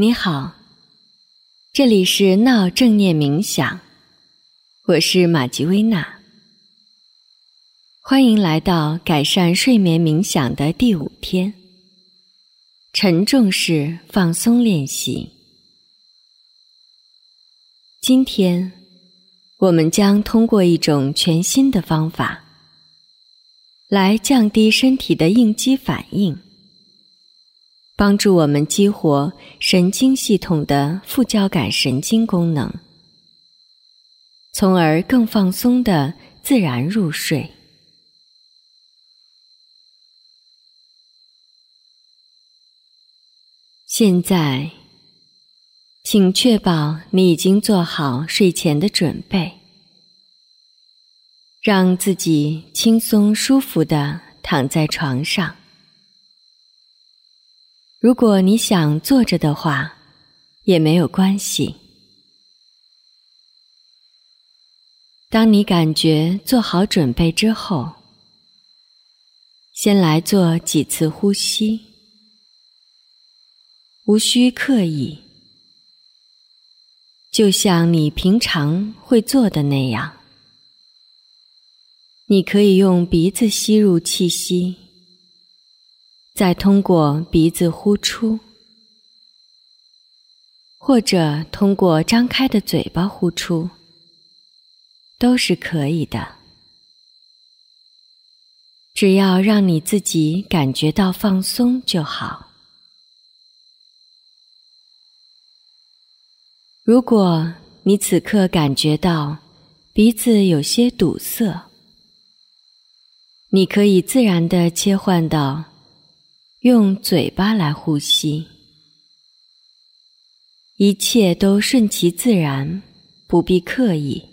你好，这里是闹正念冥想，我是玛吉薇娜，欢迎来到改善睡眠冥想的第五天，沉重式放松练习。今天我们将通过一种全新的方法，来降低身体的应激反应。帮助我们激活神经系统的副交感神经功能，从而更放松的自然入睡。现在，请确保你已经做好睡前的准备，让自己轻松舒服的躺在床上。如果你想坐着的话，也没有关系。当你感觉做好准备之后，先来做几次呼吸，无需刻意，就像你平常会做的那样。你可以用鼻子吸入气息。再通过鼻子呼出，或者通过张开的嘴巴呼出，都是可以的。只要让你自己感觉到放松就好。如果你此刻感觉到鼻子有些堵塞，你可以自然的切换到。用嘴巴来呼吸，一切都顺其自然，不必刻意，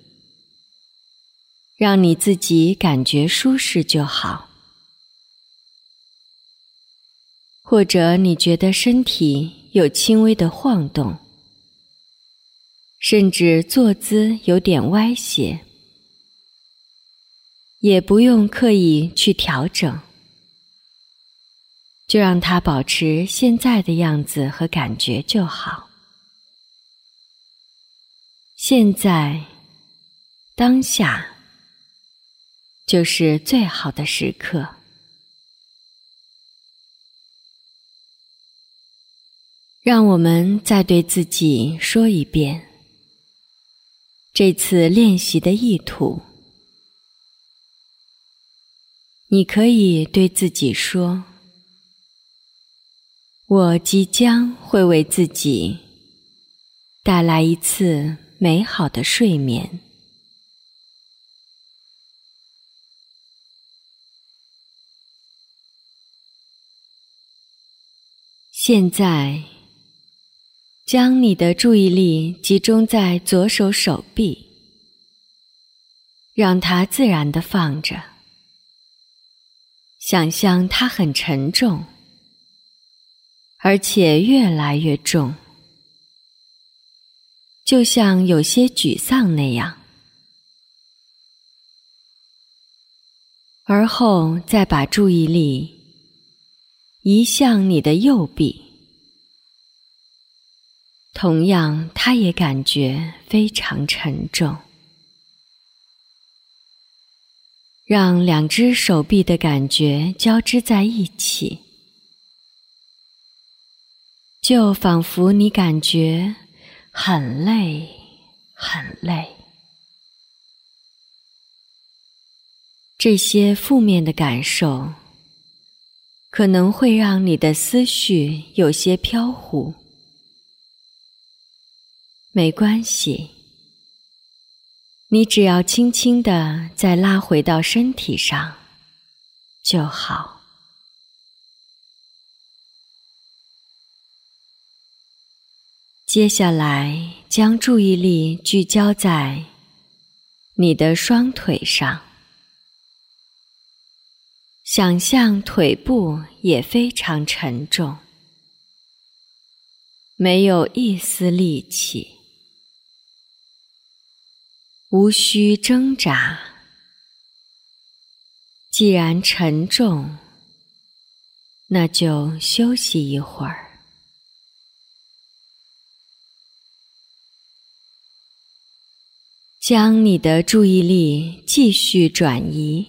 让你自己感觉舒适就好。或者你觉得身体有轻微的晃动，甚至坐姿有点歪斜，也不用刻意去调整。就让它保持现在的样子和感觉就好。现在，当下，就是最好的时刻。让我们再对自己说一遍这次练习的意图。你可以对自己说。我即将会为自己带来一次美好的睡眠。现在，将你的注意力集中在左手手臂，让它自然的放着，想象它很沉重。而且越来越重，就像有些沮丧那样。而后再把注意力移向你的右臂，同样，他也感觉非常沉重。让两只手臂的感觉交织在一起。就仿佛你感觉很累，很累。这些负面的感受可能会让你的思绪有些飘忽，没关系，你只要轻轻的再拉回到身体上就好。接下来，将注意力聚焦在你的双腿上，想象腿部也非常沉重，没有一丝力气，无需挣扎。既然沉重，那就休息一会儿。将你的注意力继续转移，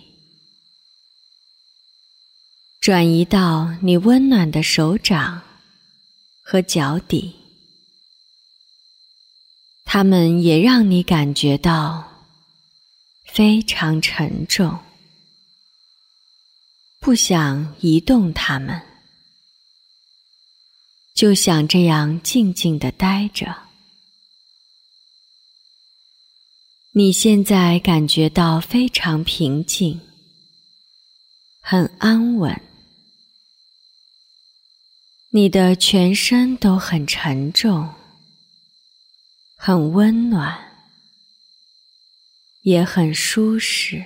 转移到你温暖的手掌和脚底，它们也让你感觉到非常沉重，不想移动它们，就想这样静静的待着。你现在感觉到非常平静，很安稳，你的全身都很沉重，很温暖，也很舒适。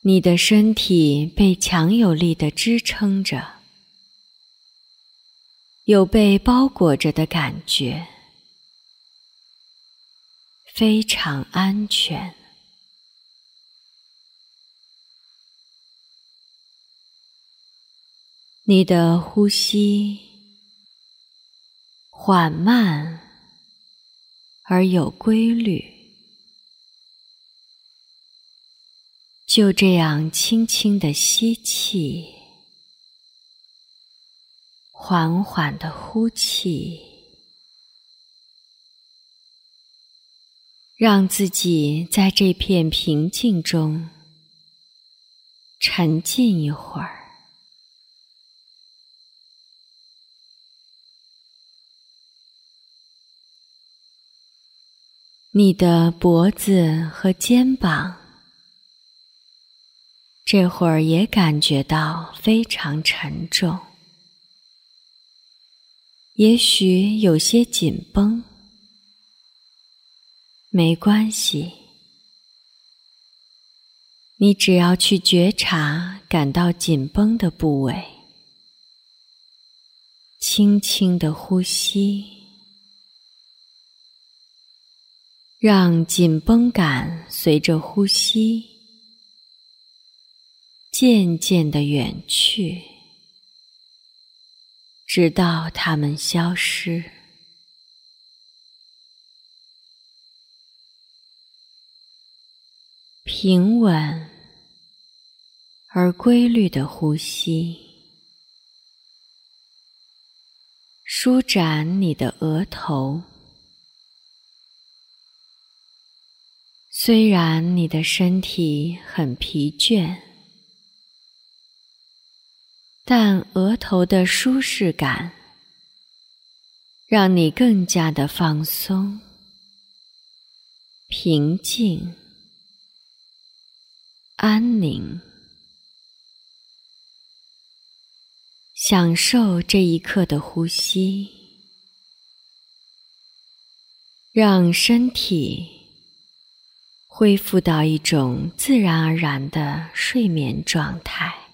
你的身体被强有力的支撑着，有被包裹着的感觉。非常安全。你的呼吸缓慢而有规律，就这样轻轻的吸气，缓缓的呼气。让自己在这片平静中沉浸一会儿。你的脖子和肩膀这会儿也感觉到非常沉重，也许有些紧绷。没关系，你只要去觉察感到紧绷的部位，轻轻的呼吸，让紧绷感随着呼吸渐渐的远去，直到它们消失。平稳而规律的呼吸，舒展你的额头。虽然你的身体很疲倦，但额头的舒适感让你更加的放松、平静。安宁，享受这一刻的呼吸，让身体恢复到一种自然而然的睡眠状态。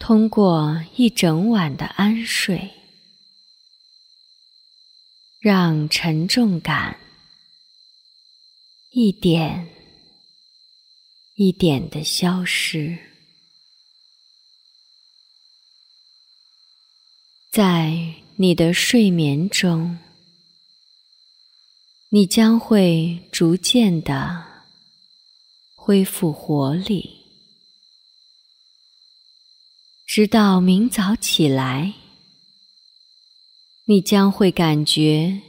通过一整晚的安睡，让沉重感。一点一点的消失，在你的睡眠中，你将会逐渐的恢复活力，直到明早起来，你将会感觉。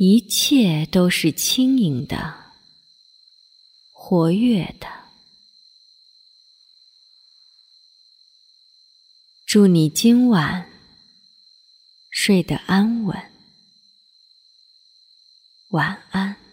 一切都是轻盈的、活跃的。祝你今晚睡得安稳，晚安。